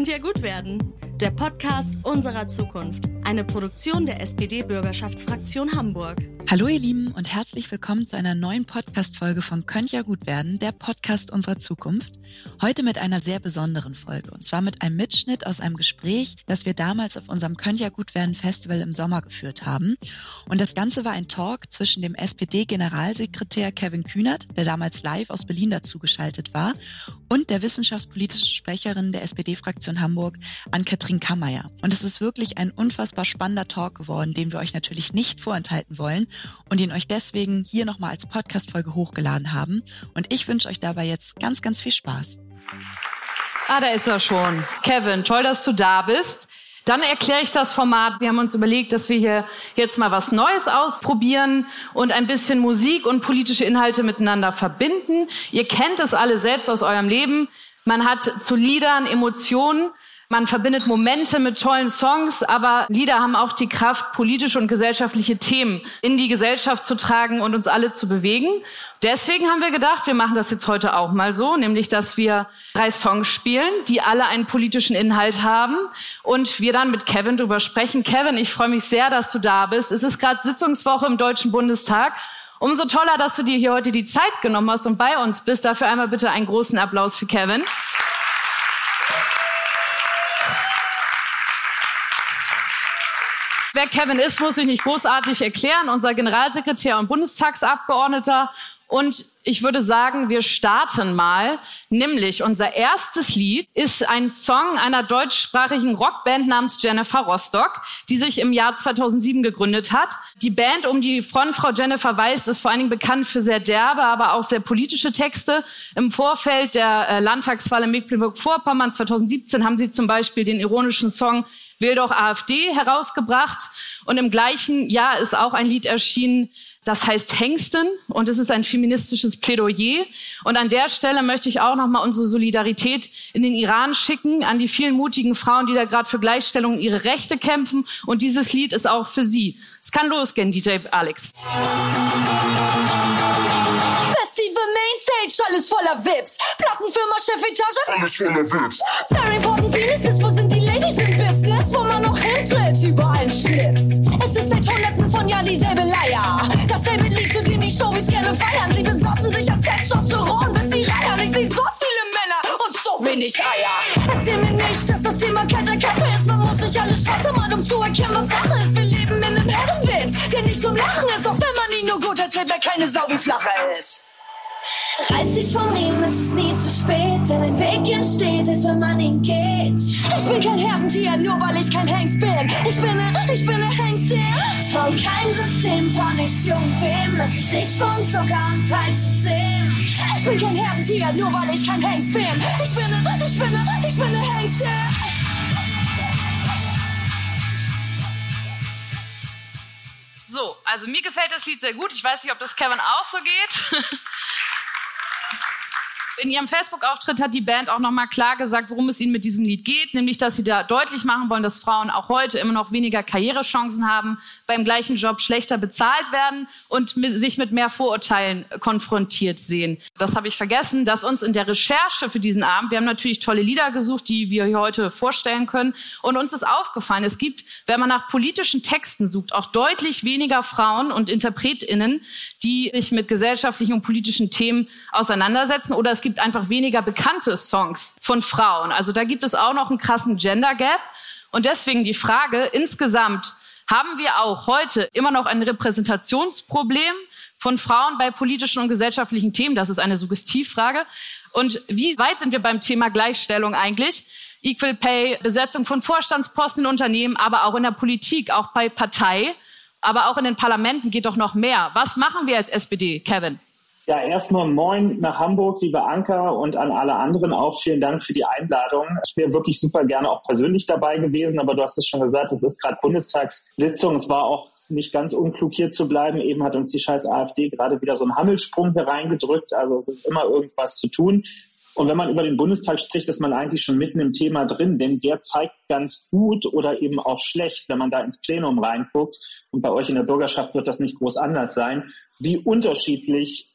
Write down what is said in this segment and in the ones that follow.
Könnte ja gut werden. Der Podcast unserer Zukunft. Eine Produktion der SPD-Bürgerschaftsfraktion Hamburg. Hallo ihr Lieben und herzlich willkommen zu einer neuen Podcast-Folge von Könnt ja gut werden, der Podcast unserer Zukunft. Heute mit einer sehr besonderen Folge und zwar mit einem Mitschnitt aus einem Gespräch, das wir damals auf unserem Könnt ja gut werden Festival im Sommer geführt haben. Und das Ganze war ein Talk zwischen dem SPD-Generalsekretär Kevin Kühnert, der damals live aus Berlin dazugeschaltet war, und der wissenschaftspolitischen Sprecherin der SPD-Fraktion Hamburg, Ann-Kathrin Kammeyer. Und es ist wirklich ein unfassbar spannender Talk geworden, den wir euch natürlich nicht vorenthalten wollen und den euch deswegen hier nochmal als Podcast-Folge hochgeladen haben. Und ich wünsche euch dabei jetzt ganz, ganz viel. Spaß. Ah, da ist er schon. Kevin, toll, dass du da bist. Dann erkläre ich das Format. Wir haben uns überlegt, dass wir hier jetzt mal was Neues ausprobieren und ein bisschen Musik und politische Inhalte miteinander verbinden. Ihr kennt es alle selbst aus eurem Leben. Man hat zu Liedern Emotionen. Man verbindet Momente mit tollen Songs, aber Lieder haben auch die Kraft, politische und gesellschaftliche Themen in die Gesellschaft zu tragen und uns alle zu bewegen. Deswegen haben wir gedacht, wir machen das jetzt heute auch mal so, nämlich dass wir drei Songs spielen, die alle einen politischen Inhalt haben und wir dann mit Kevin drüber sprechen. Kevin, ich freue mich sehr, dass du da bist. Es ist gerade Sitzungswoche im Deutschen Bundestag. Umso toller, dass du dir hier heute die Zeit genommen hast und bei uns bist. Dafür einmal bitte einen großen Applaus für Kevin. Wer Kevin ist, muss ich nicht großartig erklären. Unser Generalsekretär und Bundestagsabgeordneter. Und ich würde sagen, wir starten mal. Nämlich unser erstes Lied ist ein Song einer deutschsprachigen Rockband namens Jennifer Rostock, die sich im Jahr 2007 gegründet hat. Die Band um die Frontfrau Jennifer Weiß ist vor allen Dingen bekannt für sehr derbe, aber auch sehr politische Texte. Im Vorfeld der äh, Landtagswahl in Mecklenburg-Vorpommern 2017 haben sie zum Beispiel den ironischen Song Will doch AfD herausgebracht. Und im gleichen Jahr ist auch ein Lied erschienen, das heißt Hengsten und es ist ein feministisches Plädoyer. Und an der Stelle möchte ich auch nochmal unsere Solidarität in den Iran schicken, an die vielen mutigen Frauen, die da gerade für Gleichstellung ihre Rechte kämpfen. Und dieses Lied ist auch für sie. Es kann losgehen, DJ Alex. Festival Mainstage, alles voller Vips. Plattenfirma, Chefetage, alles voller Vips. Very important penises, wo sind die Ladies im Business, wo man noch hintritt, überall Schlips. Es ist seit hunderten von Jahren dieselbe Leier. Die Showbiz gerne feiern. Sie besoffen sich an Testosteron, bis sie reiern. Ich seh so viele Männer und so wenig Eier. Erzähl mir nicht, dass das Thema kalter Kaffee ist. Man muss sich alles schwarze machen, um zu erkennen, was Sache ist. Wir leben in einem Herrenwitz, der nicht zum Lachen ist. Auch wenn man ihn nur gut erzählt, wer keine Sau wie flacher ist. Reiß dich vom Riemen, es ist nie zu spät, denn ein Weg entsteht, als wenn man ihn geht. Ich bin kein Herdentier, nur weil ich kein Hengst bin. Ich bin ne, ich bin ne Hengstin. Trau kein System, trau nicht irgendwem, lass dich nicht von Zucker und Peitsche sehen. Ich bin kein Herdentier, nur weil ich kein Hengst bin. Ich bin ne, ich bin ne, ich bin ne Hengstin. So, also mir gefällt das Lied sehr gut. Ich weiß nicht, ob das Kevin auch so geht. In ihrem Facebook-Auftritt hat die Band auch nochmal klar gesagt, worum es ihnen mit diesem Lied geht, nämlich, dass sie da deutlich machen wollen, dass Frauen auch heute immer noch weniger Karrierechancen haben, beim gleichen Job schlechter bezahlt werden und mit, sich mit mehr Vorurteilen konfrontiert sehen. Das habe ich vergessen, dass uns in der Recherche für diesen Abend, wir haben natürlich tolle Lieder gesucht, die wir heute vorstellen können, und uns ist aufgefallen, es gibt, wenn man nach politischen Texten sucht, auch deutlich weniger Frauen und InterpretInnen, die sich mit gesellschaftlichen und politischen Themen auseinandersetzen, oder es gibt gibt einfach weniger bekannte Songs von Frauen. Also da gibt es auch noch einen krassen Gender Gap. Und deswegen die Frage, insgesamt haben wir auch heute immer noch ein Repräsentationsproblem von Frauen bei politischen und gesellschaftlichen Themen? Das ist eine Suggestivfrage. Und wie weit sind wir beim Thema Gleichstellung eigentlich? Equal Pay, Besetzung von Vorstandsposten in Unternehmen, aber auch in der Politik, auch bei Partei, aber auch in den Parlamenten geht doch noch mehr. Was machen wir als SPD, Kevin? Ja, erstmal moin nach Hamburg, liebe Anker und an alle anderen auch vielen Dank für die Einladung. Ich wäre wirklich super gerne auch persönlich dabei gewesen, aber du hast es schon gesagt, es ist gerade Bundestagssitzung. Es war auch nicht ganz unklug hier zu bleiben. Eben hat uns die scheiß AfD gerade wieder so einen Hammelsprung hier reingedrückt. Also es ist immer irgendwas zu tun. Und wenn man über den Bundestag spricht, ist man eigentlich schon mitten im Thema drin, denn der zeigt ganz gut oder eben auch schlecht, wenn man da ins Plenum reinguckt. Und bei euch in der Bürgerschaft wird das nicht groß anders sein, wie unterschiedlich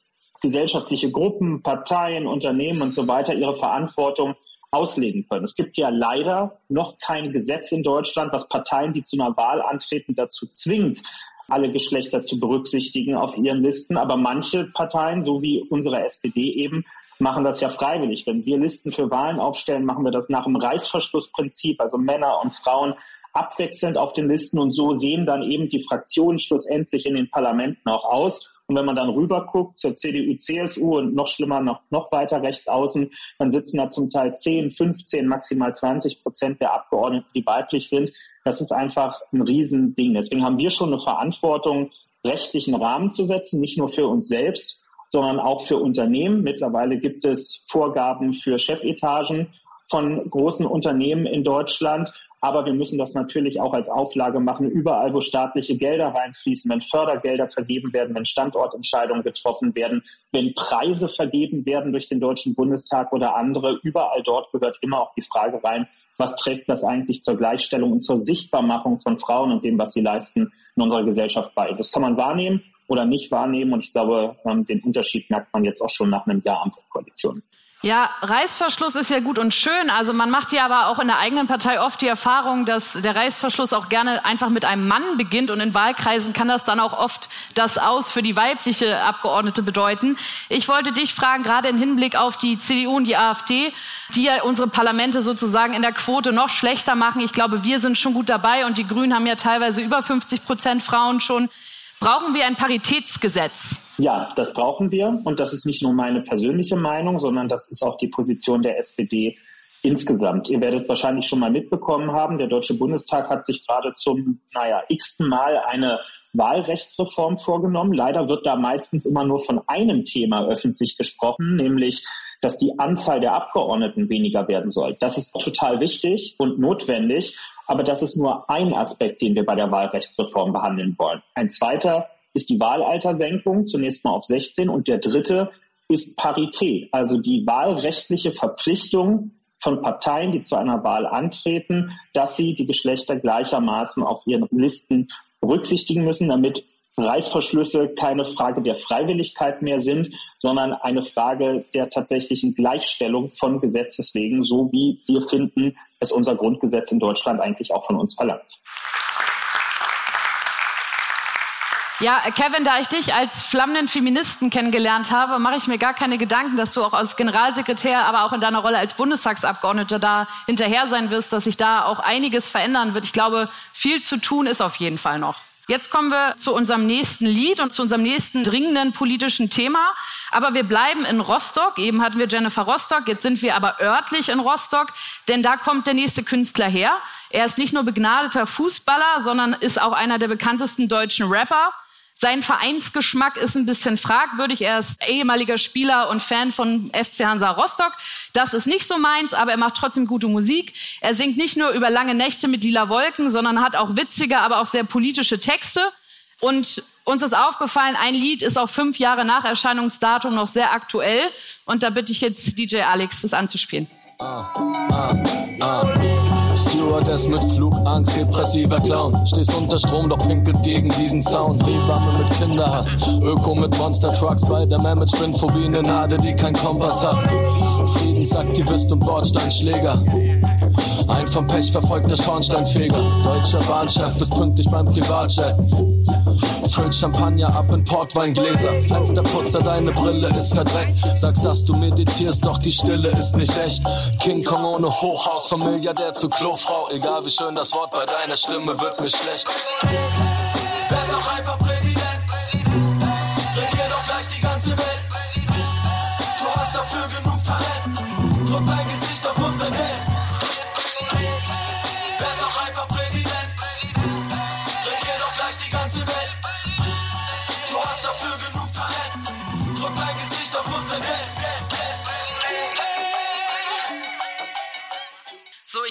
gesellschaftliche Gruppen, Parteien, Unternehmen und so weiter ihre Verantwortung auslegen können. Es gibt ja leider noch kein Gesetz in Deutschland, was Parteien, die zu einer Wahl antreten, dazu zwingt, alle Geschlechter zu berücksichtigen auf ihren Listen. Aber manche Parteien, so wie unsere SPD eben, machen das ja freiwillig. Wenn wir Listen für Wahlen aufstellen, machen wir das nach dem Reißverschlussprinzip, also Männer und Frauen abwechselnd auf den Listen und so sehen dann eben die Fraktionen schlussendlich in den Parlamenten auch aus. Und wenn man dann rüberguckt zur CDU, CSU und noch schlimmer, noch, noch weiter rechts außen, dann sitzen da zum Teil 10, 15, maximal 20 Prozent der Abgeordneten, die weiblich sind. Das ist einfach ein Riesending. Deswegen haben wir schon eine Verantwortung, rechtlichen Rahmen zu setzen, nicht nur für uns selbst, sondern auch für Unternehmen. Mittlerweile gibt es Vorgaben für Chefetagen von großen Unternehmen in Deutschland. Aber wir müssen das natürlich auch als Auflage machen, überall, wo staatliche Gelder reinfließen, wenn Fördergelder vergeben werden, wenn Standortentscheidungen getroffen werden, wenn Preise vergeben werden durch den Deutschen Bundestag oder andere. Überall dort gehört immer auch die Frage rein, was trägt das eigentlich zur Gleichstellung und zur Sichtbarmachung von Frauen und dem, was sie leisten in unserer Gesellschaft bei. Das kann man wahrnehmen oder nicht wahrnehmen. Und ich glaube, ähm, den Unterschied merkt man jetzt auch schon nach einem Jahr Ampelkoalition. Ja, Reißverschluss ist ja gut und schön. Also man macht ja aber auch in der eigenen Partei oft die Erfahrung, dass der Reißverschluss auch gerne einfach mit einem Mann beginnt und in Wahlkreisen kann das dann auch oft das Aus für die weibliche Abgeordnete bedeuten. Ich wollte dich fragen, gerade im Hinblick auf die CDU und die AfD, die ja unsere Parlamente sozusagen in der Quote noch schlechter machen. Ich glaube, wir sind schon gut dabei und die Grünen haben ja teilweise über 50 Prozent Frauen schon. Brauchen wir ein Paritätsgesetz? Ja, das brauchen wir. Und das ist nicht nur meine persönliche Meinung, sondern das ist auch die Position der SPD insgesamt. Ihr werdet wahrscheinlich schon mal mitbekommen haben, der Deutsche Bundestag hat sich gerade zum, naja, x-ten Mal eine Wahlrechtsreform vorgenommen. Leider wird da meistens immer nur von einem Thema öffentlich gesprochen, nämlich, dass die Anzahl der Abgeordneten weniger werden soll. Das ist total wichtig und notwendig. Aber das ist nur ein Aspekt, den wir bei der Wahlrechtsreform behandeln wollen. Ein zweiter ist die Wahlaltersenkung zunächst mal auf 16 und der dritte ist Parität, also die wahlrechtliche Verpflichtung von Parteien, die zu einer Wahl antreten, dass sie die Geschlechter gleichermaßen auf ihren Listen berücksichtigen müssen, damit Reißverschlüsse keine Frage der Freiwilligkeit mehr sind, sondern eine Frage der tatsächlichen Gleichstellung von Gesetzes wegen, so wie wir finden, es unser Grundgesetz in Deutschland eigentlich auch von uns verlangt. Ja, Kevin, da ich dich als flammenden Feministen kennengelernt habe, mache ich mir gar keine Gedanken, dass du auch als Generalsekretär, aber auch in deiner Rolle als Bundestagsabgeordneter da hinterher sein wirst, dass sich da auch einiges verändern wird. Ich glaube, viel zu tun ist auf jeden Fall noch. Jetzt kommen wir zu unserem nächsten Lied und zu unserem nächsten dringenden politischen Thema. Aber wir bleiben in Rostock. Eben hatten wir Jennifer Rostock. Jetzt sind wir aber örtlich in Rostock, denn da kommt der nächste Künstler her. Er ist nicht nur begnadeter Fußballer, sondern ist auch einer der bekanntesten deutschen Rapper. Sein Vereinsgeschmack ist ein bisschen fragwürdig. Er ist ehemaliger Spieler und Fan von FC Hansa Rostock. Das ist nicht so meins, aber er macht trotzdem gute Musik. Er singt nicht nur über lange Nächte mit lila Wolken, sondern hat auch witzige, aber auch sehr politische Texte. Und uns ist aufgefallen, ein Lied ist auch fünf Jahre nach Erscheinungsdatum noch sehr aktuell. Und da bitte ich jetzt DJ Alex, das anzuspielen. Ah, ah, ah. Stewardess mit Flugangst, depressiver Clown. Stehst unter Strom, doch pinkelt gegen diesen Zaun. Hebamme mit Kinderhass, Öko mit Monster Trucks. Bei der Man mit Sprintphobie, eine Nade, die kein Kompass hat. Friedensaktivist und Bordsteinschläger. Ein vom Pech verfolgter Schornsteinfeger. Deutscher Bahnchef ist pünktlich beim Privatjet. Füllt Champagner ab in Portweingläser. Fensterputzer, deine Brille ist verdreckt. Sagst, dass du meditierst, doch die Stille ist nicht echt. King Kong ohne Hochhaus, vom Milliardär zu Klofrau. Egal wie schön das Wort bei deiner Stimme wird mir schlecht.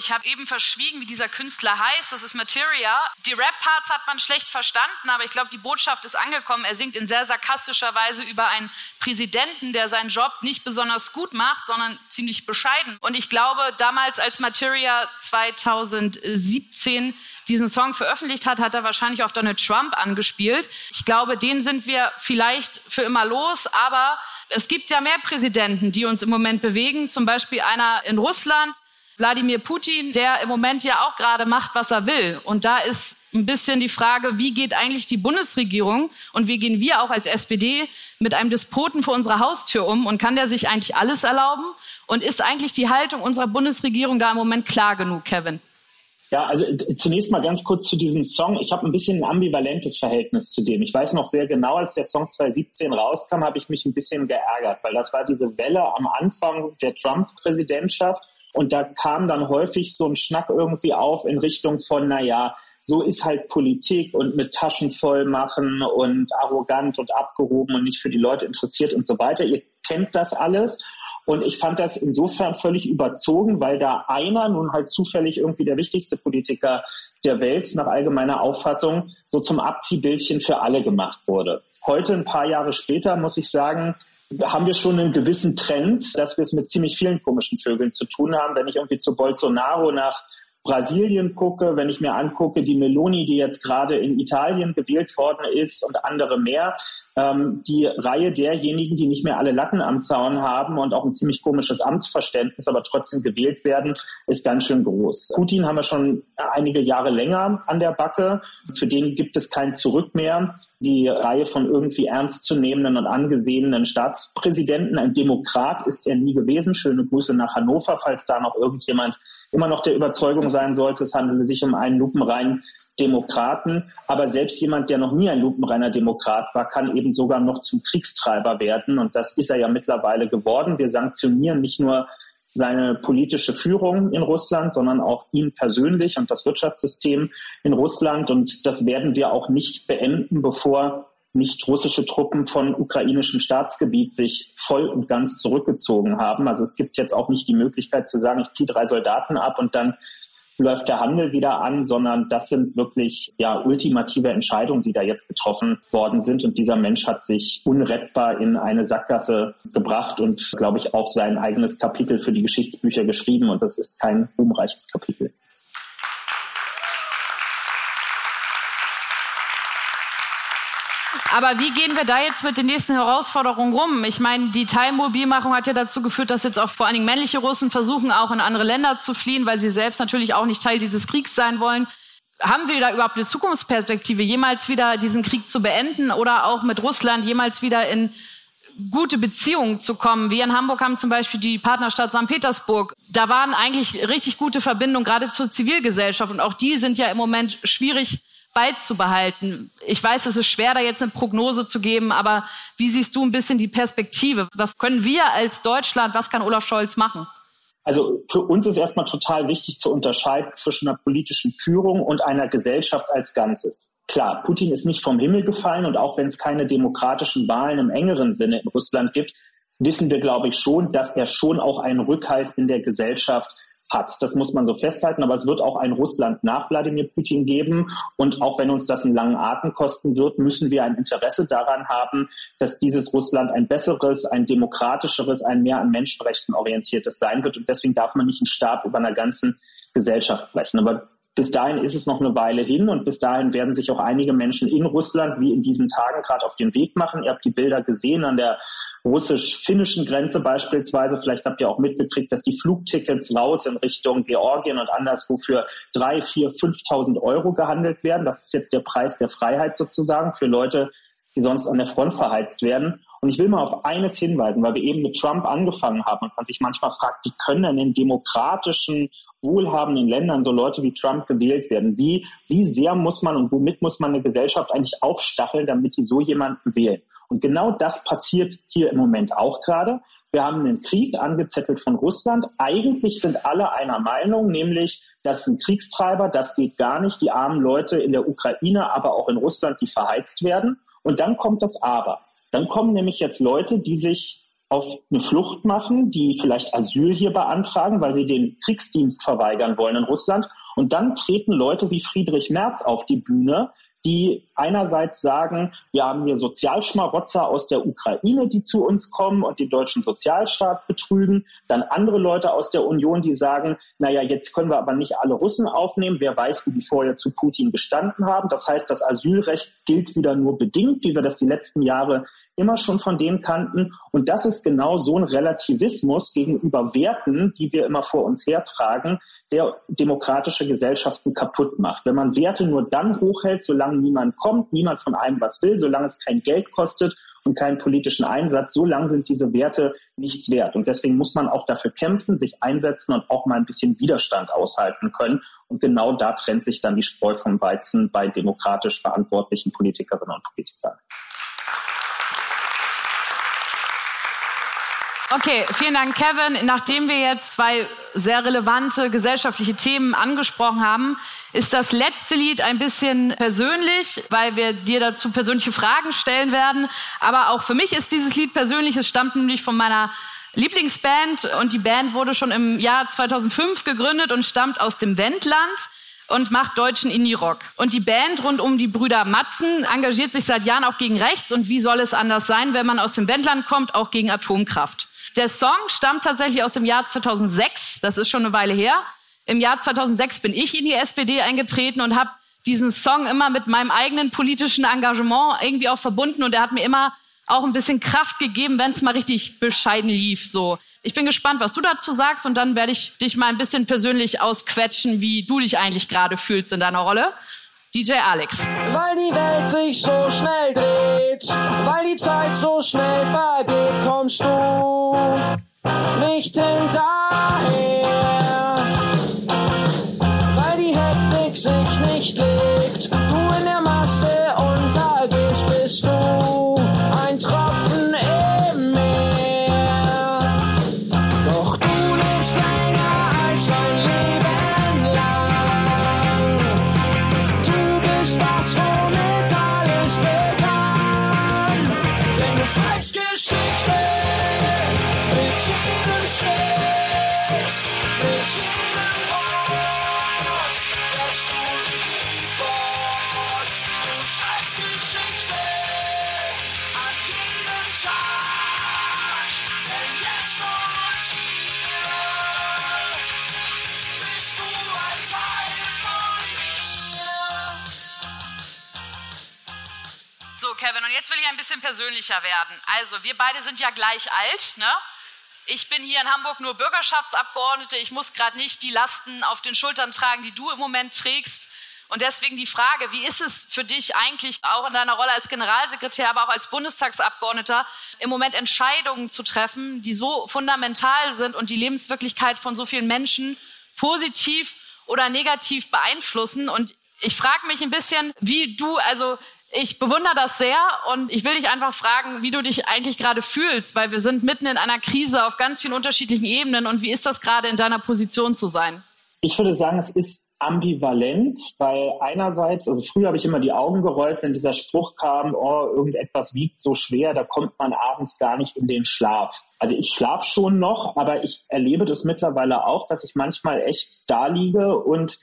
Ich habe eben verschwiegen, wie dieser Künstler heißt. Das ist Materia. Die Rap-Parts hat man schlecht verstanden, aber ich glaube, die Botschaft ist angekommen. Er singt in sehr sarkastischer Weise über einen Präsidenten, der seinen Job nicht besonders gut macht, sondern ziemlich bescheiden. Und ich glaube, damals, als Materia 2017 diesen Song veröffentlicht hat, hat er wahrscheinlich auf Donald Trump angespielt. Ich glaube, den sind wir vielleicht für immer los, aber es gibt ja mehr Präsidenten, die uns im Moment bewegen. Zum Beispiel einer in Russland, Wladimir Putin, der im Moment ja auch gerade macht, was er will. Und da ist ein bisschen die Frage, wie geht eigentlich die Bundesregierung und wie gehen wir auch als SPD mit einem Despoten vor unserer Haustür um und kann der sich eigentlich alles erlauben? Und ist eigentlich die Haltung unserer Bundesregierung da im Moment klar genug, Kevin? Ja, also zunächst mal ganz kurz zu diesem Song. Ich habe ein bisschen ein ambivalentes Verhältnis zu dem. Ich weiß noch sehr genau, als der Song 2017 rauskam, habe ich mich ein bisschen geärgert, weil das war diese Welle am Anfang der Trump-Präsidentschaft und da kam dann häufig so ein Schnack irgendwie auf in Richtung von, na ja, so ist halt Politik und mit Taschen voll machen und arrogant und abgehoben und nicht für die Leute interessiert und so weiter. Ihr kennt das alles. Und ich fand das insofern völlig überzogen, weil da einer nun halt zufällig irgendwie der wichtigste Politiker der Welt nach allgemeiner Auffassung so zum Abziehbildchen für alle gemacht wurde. Heute, ein paar Jahre später, muss ich sagen, haben wir schon einen gewissen Trend, dass wir es mit ziemlich vielen komischen Vögeln zu tun haben. Wenn ich irgendwie zu Bolsonaro nach Brasilien gucke, wenn ich mir angucke, die Meloni, die jetzt gerade in Italien gewählt worden ist und andere mehr, ähm, die Reihe derjenigen, die nicht mehr alle Latten am Zaun haben und auch ein ziemlich komisches Amtsverständnis, aber trotzdem gewählt werden, ist ganz schön groß. Putin haben wir schon einige Jahre länger an der Backe. Für den gibt es kein Zurück mehr die Reihe von irgendwie ernstzunehmenden und angesehenen Staatspräsidenten. Ein Demokrat ist er nie gewesen. Schöne Grüße nach Hannover, falls da noch irgendjemand immer noch der Überzeugung sein sollte, es handele sich um einen lupenreinen Demokraten. Aber selbst jemand, der noch nie ein lupenreiner Demokrat war, kann eben sogar noch zum Kriegstreiber werden. Und das ist er ja mittlerweile geworden. Wir sanktionieren nicht nur seine politische Führung in Russland, sondern auch ihn persönlich und das Wirtschaftssystem in Russland. Und das werden wir auch nicht beenden, bevor nicht russische Truppen von ukrainischem Staatsgebiet sich voll und ganz zurückgezogen haben. Also es gibt jetzt auch nicht die Möglichkeit zu sagen, ich ziehe drei Soldaten ab und dann läuft der Handel wieder an, sondern das sind wirklich ja ultimative Entscheidungen, die da jetzt getroffen worden sind. Und dieser Mensch hat sich unrettbar in eine Sackgasse gebracht und, glaube ich, auch sein eigenes Kapitel für die Geschichtsbücher geschrieben. Und das ist kein ruhmreiches Kapitel. Aber wie gehen wir da jetzt mit den nächsten Herausforderungen rum? Ich meine, die Teilmobilmachung hat ja dazu geführt, dass jetzt auch vor allen Dingen männliche Russen versuchen, auch in andere Länder zu fliehen, weil sie selbst natürlich auch nicht Teil dieses Kriegs sein wollen. Haben wir da überhaupt eine Zukunftsperspektive, jemals wieder diesen Krieg zu beenden oder auch mit Russland jemals wieder in gute Beziehungen zu kommen. Wir in Hamburg haben zum Beispiel die Partnerstadt St. Petersburg. Da waren eigentlich richtig gute Verbindungen, gerade zur Zivilgesellschaft. Und auch die sind ja im Moment schwierig beizubehalten? Ich weiß, es ist schwer, da jetzt eine Prognose zu geben, aber wie siehst du ein bisschen die Perspektive? Was können wir als Deutschland, was kann Olaf Scholz machen? Also für uns ist erstmal total wichtig zu unterscheiden zwischen einer politischen Führung und einer Gesellschaft als Ganzes. Klar, Putin ist nicht vom Himmel gefallen und auch wenn es keine demokratischen Wahlen im engeren Sinne in Russland gibt, wissen wir, glaube ich, schon, dass er schon auch einen Rückhalt in der Gesellschaft hat. Das muss man so festhalten, aber es wird auch ein Russland nach Wladimir Putin geben. Und auch wenn uns das einen langen Atem kosten wird, müssen wir ein Interesse daran haben, dass dieses Russland ein besseres, ein demokratischeres, ein mehr an Menschenrechten orientiertes sein wird. Und deswegen darf man nicht einen Stab über einer ganzen Gesellschaft brechen. Aber bis dahin ist es noch eine Weile hin und bis dahin werden sich auch einige Menschen in Russland wie in diesen Tagen gerade auf den Weg machen. Ihr habt die Bilder gesehen an der russisch-finnischen Grenze beispielsweise. Vielleicht habt ihr auch mitgekriegt, dass die Flugtickets raus in Richtung Georgien und anderswo für drei, vier, 5.000 Euro gehandelt werden. Das ist jetzt der Preis der Freiheit sozusagen für Leute, die sonst an der Front verheizt werden. Und ich will mal auf eines hinweisen, weil wir eben mit Trump angefangen haben und man sich manchmal fragt, wie können denn in demokratischen wohlhabenden Ländern so Leute wie Trump gewählt werden? Wie, wie sehr muss man und womit muss man eine Gesellschaft eigentlich aufstacheln, damit die so jemanden wählen? Und genau das passiert hier im Moment auch gerade. Wir haben einen Krieg angezettelt von Russland. Eigentlich sind alle einer Meinung, nämlich, das ein Kriegstreiber, das geht gar nicht. Die armen Leute in der Ukraine, aber auch in Russland, die verheizt werden. Und dann kommt das Aber. Dann kommen nämlich jetzt Leute, die sich auf eine Flucht machen, die vielleicht Asyl hier beantragen, weil sie den Kriegsdienst verweigern wollen in Russland. Und dann treten Leute wie Friedrich Merz auf die Bühne, die einerseits sagen, wir haben hier Sozialschmarotzer aus der Ukraine, die zu uns kommen und den deutschen Sozialstaat betrügen. Dann andere Leute aus der Union, die sagen, naja, jetzt können wir aber nicht alle Russen aufnehmen. Wer weiß, wie die vorher zu Putin gestanden haben. Das heißt, das Asylrecht gilt wieder nur bedingt, wie wir das die letzten Jahre immer schon von denen kannten. Und das ist genau so ein Relativismus gegenüber Werten, die wir immer vor uns hertragen, der demokratische Gesellschaften kaputt macht. Wenn man Werte nur dann hochhält, solange niemand kommt, niemand von einem was will, solange es kein Geld kostet und keinen politischen Einsatz, solange sind diese Werte nichts wert. Und deswegen muss man auch dafür kämpfen, sich einsetzen und auch mal ein bisschen Widerstand aushalten können. Und genau da trennt sich dann die Spreu vom Weizen bei demokratisch verantwortlichen Politikerinnen und Politikern. Okay, vielen Dank, Kevin. Nachdem wir jetzt zwei sehr relevante gesellschaftliche Themen angesprochen haben, ist das letzte Lied ein bisschen persönlich, weil wir dir dazu persönliche Fragen stellen werden. Aber auch für mich ist dieses Lied persönlich. Es stammt nämlich von meiner Lieblingsband und die Band wurde schon im Jahr 2005 gegründet und stammt aus dem Wendland und macht deutschen Indie-Rock. Und die Band rund um die Brüder Matzen engagiert sich seit Jahren auch gegen rechts. Und wie soll es anders sein, wenn man aus dem Wendland kommt, auch gegen Atomkraft? Der Song stammt tatsächlich aus dem Jahr 2006. Das ist schon eine Weile her. Im Jahr 2006 bin ich in die SPD eingetreten und habe diesen Song immer mit meinem eigenen politischen Engagement irgendwie auch verbunden und er hat mir immer auch ein bisschen Kraft gegeben, wenn es mal richtig bescheiden lief. So, ich bin gespannt, was du dazu sagst und dann werde ich dich mal ein bisschen persönlich ausquetschen, wie du dich eigentlich gerade fühlst in deiner Rolle. DJ Alex. Weil die Welt sich so schnell dreht, weil die Zeit so schnell vergeht, kommst du nicht hinterher. Bisschen persönlicher werden. Also, wir beide sind ja gleich alt, ne? Ich bin hier in Hamburg nur Bürgerschaftsabgeordnete. Ich muss gerade nicht die Lasten auf den Schultern tragen, die du im Moment trägst. Und deswegen die Frage, wie ist es für dich eigentlich auch in deiner Rolle als Generalsekretär, aber auch als Bundestagsabgeordneter, im Moment Entscheidungen zu treffen, die so fundamental sind und die Lebenswirklichkeit von so vielen Menschen positiv oder negativ beeinflussen? Und ich frage mich ein bisschen, wie du, also ich bewundere das sehr und ich will dich einfach fragen, wie du dich eigentlich gerade fühlst, weil wir sind mitten in einer Krise auf ganz vielen unterschiedlichen Ebenen und wie ist das gerade in deiner Position zu sein? Ich würde sagen, es ist ambivalent, weil einerseits, also früher habe ich immer die Augen gerollt, wenn dieser Spruch kam, oh, irgendetwas wiegt so schwer, da kommt man abends gar nicht in den Schlaf. Also ich schlafe schon noch, aber ich erlebe das mittlerweile auch, dass ich manchmal echt da liege und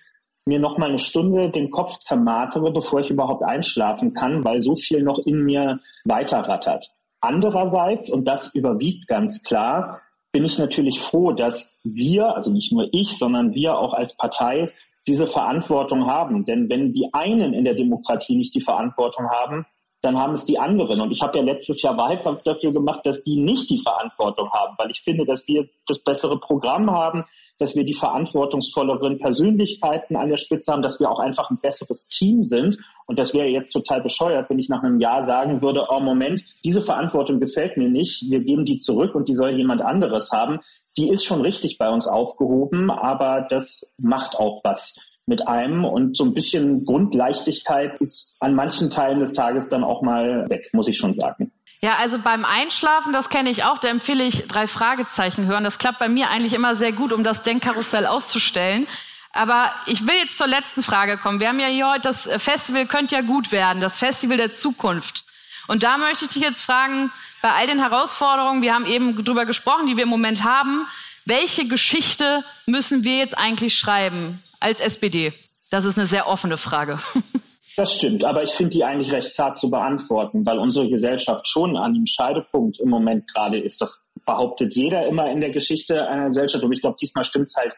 mir noch mal eine Stunde den Kopf zermartere, bevor ich überhaupt einschlafen kann, weil so viel noch in mir weiterrattert. Andererseits, und das überwiegt ganz klar, bin ich natürlich froh, dass wir, also nicht nur ich, sondern wir auch als Partei diese Verantwortung haben. Denn wenn die einen in der Demokratie nicht die Verantwortung haben, dann haben es die anderen. Und ich habe ja letztes Jahr Wahlkampf dafür gemacht, dass die nicht die Verantwortung haben, weil ich finde, dass wir das bessere Programm haben, dass wir die verantwortungsvolleren Persönlichkeiten an der Spitze haben, dass wir auch einfach ein besseres Team sind. Und das wäre jetzt total bescheuert, wenn ich nach einem Jahr sagen würde, oh Moment, diese Verantwortung gefällt mir nicht, wir geben die zurück und die soll jemand anderes haben. Die ist schon richtig bei uns aufgehoben, aber das macht auch was mit einem und so ein bisschen Grundleichtigkeit ist an manchen Teilen des Tages dann auch mal weg, muss ich schon sagen. Ja, also beim Einschlafen, das kenne ich auch, da empfehle ich drei Fragezeichen hören. Das klappt bei mir eigentlich immer sehr gut, um das Denkkarussell auszustellen. Aber ich will jetzt zur letzten Frage kommen. Wir haben ja hier heute das Festival könnte ja gut werden, das Festival der Zukunft. Und da möchte ich dich jetzt fragen, bei all den Herausforderungen, wir haben eben drüber gesprochen, die wir im Moment haben, welche Geschichte müssen wir jetzt eigentlich schreiben als SPD? Das ist eine sehr offene Frage. Das stimmt, aber ich finde die eigentlich recht klar zu beantworten, weil unsere Gesellschaft schon an dem Scheidepunkt im Moment gerade ist. Das behauptet jeder immer in der Geschichte einer Gesellschaft, und ich glaube, diesmal stimmt es halt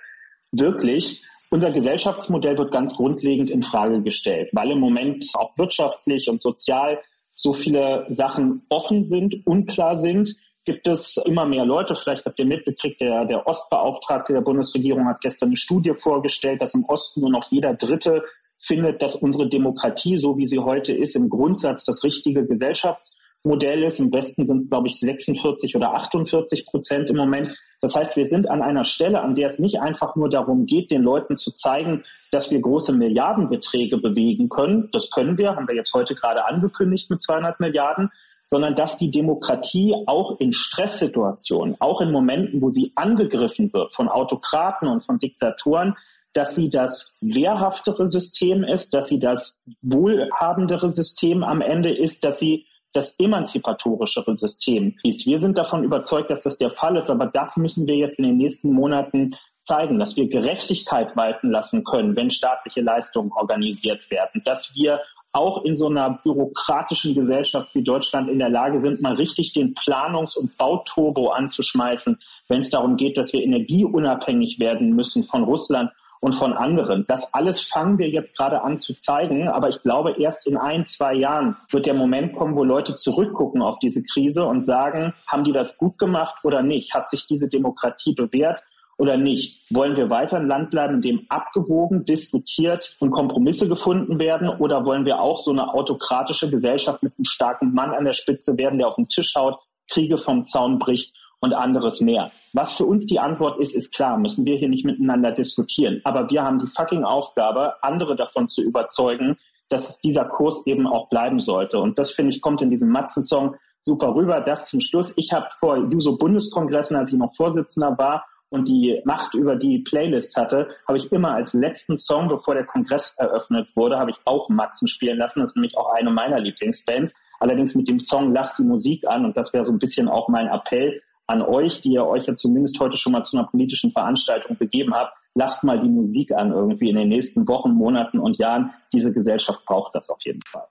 wirklich. Unser Gesellschaftsmodell wird ganz grundlegend in Frage gestellt, weil im Moment auch wirtschaftlich und sozial so viele Sachen offen sind, unklar sind, gibt es immer mehr Leute. Vielleicht habt ihr mitgekriegt, der, der Ostbeauftragte der Bundesregierung hat gestern eine Studie vorgestellt, dass im Osten nur noch jeder Dritte findet, dass unsere Demokratie, so wie sie heute ist, im Grundsatz das richtige Gesellschaftsmodell ist. Im Westen sind es, glaube ich, 46 oder 48 Prozent im Moment. Das heißt, wir sind an einer Stelle, an der es nicht einfach nur darum geht, den Leuten zu zeigen, dass wir große Milliardenbeträge bewegen können. Das können wir, haben wir jetzt heute gerade angekündigt mit 200 Milliarden sondern dass die Demokratie auch in Stresssituationen, auch in Momenten, wo sie angegriffen wird von Autokraten und von Diktatoren, dass sie das wehrhaftere System ist, dass sie das wohlhabendere System am Ende ist, dass sie das emanzipatorischere System ist. Wir sind davon überzeugt, dass das der Fall ist, aber das müssen wir jetzt in den nächsten Monaten zeigen, dass wir Gerechtigkeit walten lassen können, wenn staatliche Leistungen organisiert werden, dass wir auch in so einer bürokratischen Gesellschaft wie Deutschland in der Lage sind, mal richtig den Planungs- und Bauturbo anzuschmeißen, wenn es darum geht, dass wir energieunabhängig werden müssen von Russland und von anderen. Das alles fangen wir jetzt gerade an zu zeigen, aber ich glaube, erst in ein, zwei Jahren wird der Moment kommen, wo Leute zurückgucken auf diese Krise und sagen, haben die das gut gemacht oder nicht? Hat sich diese Demokratie bewährt? Oder nicht? Wollen wir weiter ein Land bleiben, in dem abgewogen, diskutiert und Kompromisse gefunden werden? Oder wollen wir auch so eine autokratische Gesellschaft mit einem starken Mann an der Spitze werden, der auf den Tisch haut, Kriege vom Zaun bricht und anderes mehr? Was für uns die Antwort ist, ist klar, müssen wir hier nicht miteinander diskutieren. Aber wir haben die fucking Aufgabe, andere davon zu überzeugen, dass es dieser Kurs eben auch bleiben sollte. Und das, finde ich, kommt in diesem Matzen-Song super rüber. Das zum Schluss. Ich habe vor Juso-Bundeskongressen, als ich noch Vorsitzender war, und die Macht über die Playlist hatte, habe ich immer als letzten Song, bevor der Kongress eröffnet wurde, habe ich auch Matzen spielen lassen. Das ist nämlich auch eine meiner Lieblingsbands. Allerdings mit dem Song Lass die Musik an. Und das wäre so ein bisschen auch mein Appell an euch, die ihr euch ja zumindest heute schon mal zu einer politischen Veranstaltung begeben habt. Lasst mal die Musik an irgendwie in den nächsten Wochen, Monaten und Jahren. Diese Gesellschaft braucht das auf jeden Fall.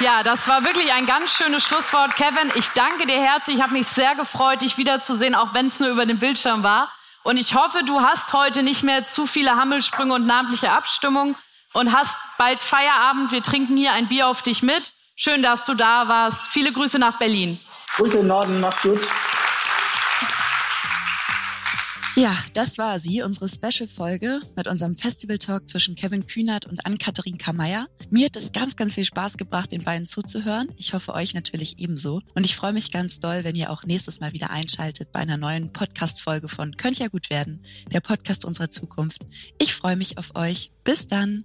Ja, das war wirklich ein ganz schönes Schlusswort. Kevin, ich danke dir herzlich. Ich habe mich sehr gefreut, dich wiederzusehen, auch wenn es nur über den Bildschirm war. Und ich hoffe, du hast heute nicht mehr zu viele Hammelsprünge und namentliche Abstimmungen und hast bald Feierabend. Wir trinken hier ein Bier auf dich mit. Schön, dass du da warst. Viele Grüße nach Berlin. Grüße im Norden, macht's gut. Ja, das war sie, unsere Special-Folge mit unserem Festival-Talk zwischen Kevin Kühnert und Ann-Kathrin Kammeyer. Mir hat es ganz, ganz viel Spaß gebracht, den beiden zuzuhören. Ich hoffe, euch natürlich ebenso. Und ich freue mich ganz doll, wenn ihr auch nächstes Mal wieder einschaltet bei einer neuen Podcast-Folge von Könnt ja gut werden, der Podcast unserer Zukunft. Ich freue mich auf euch. Bis dann.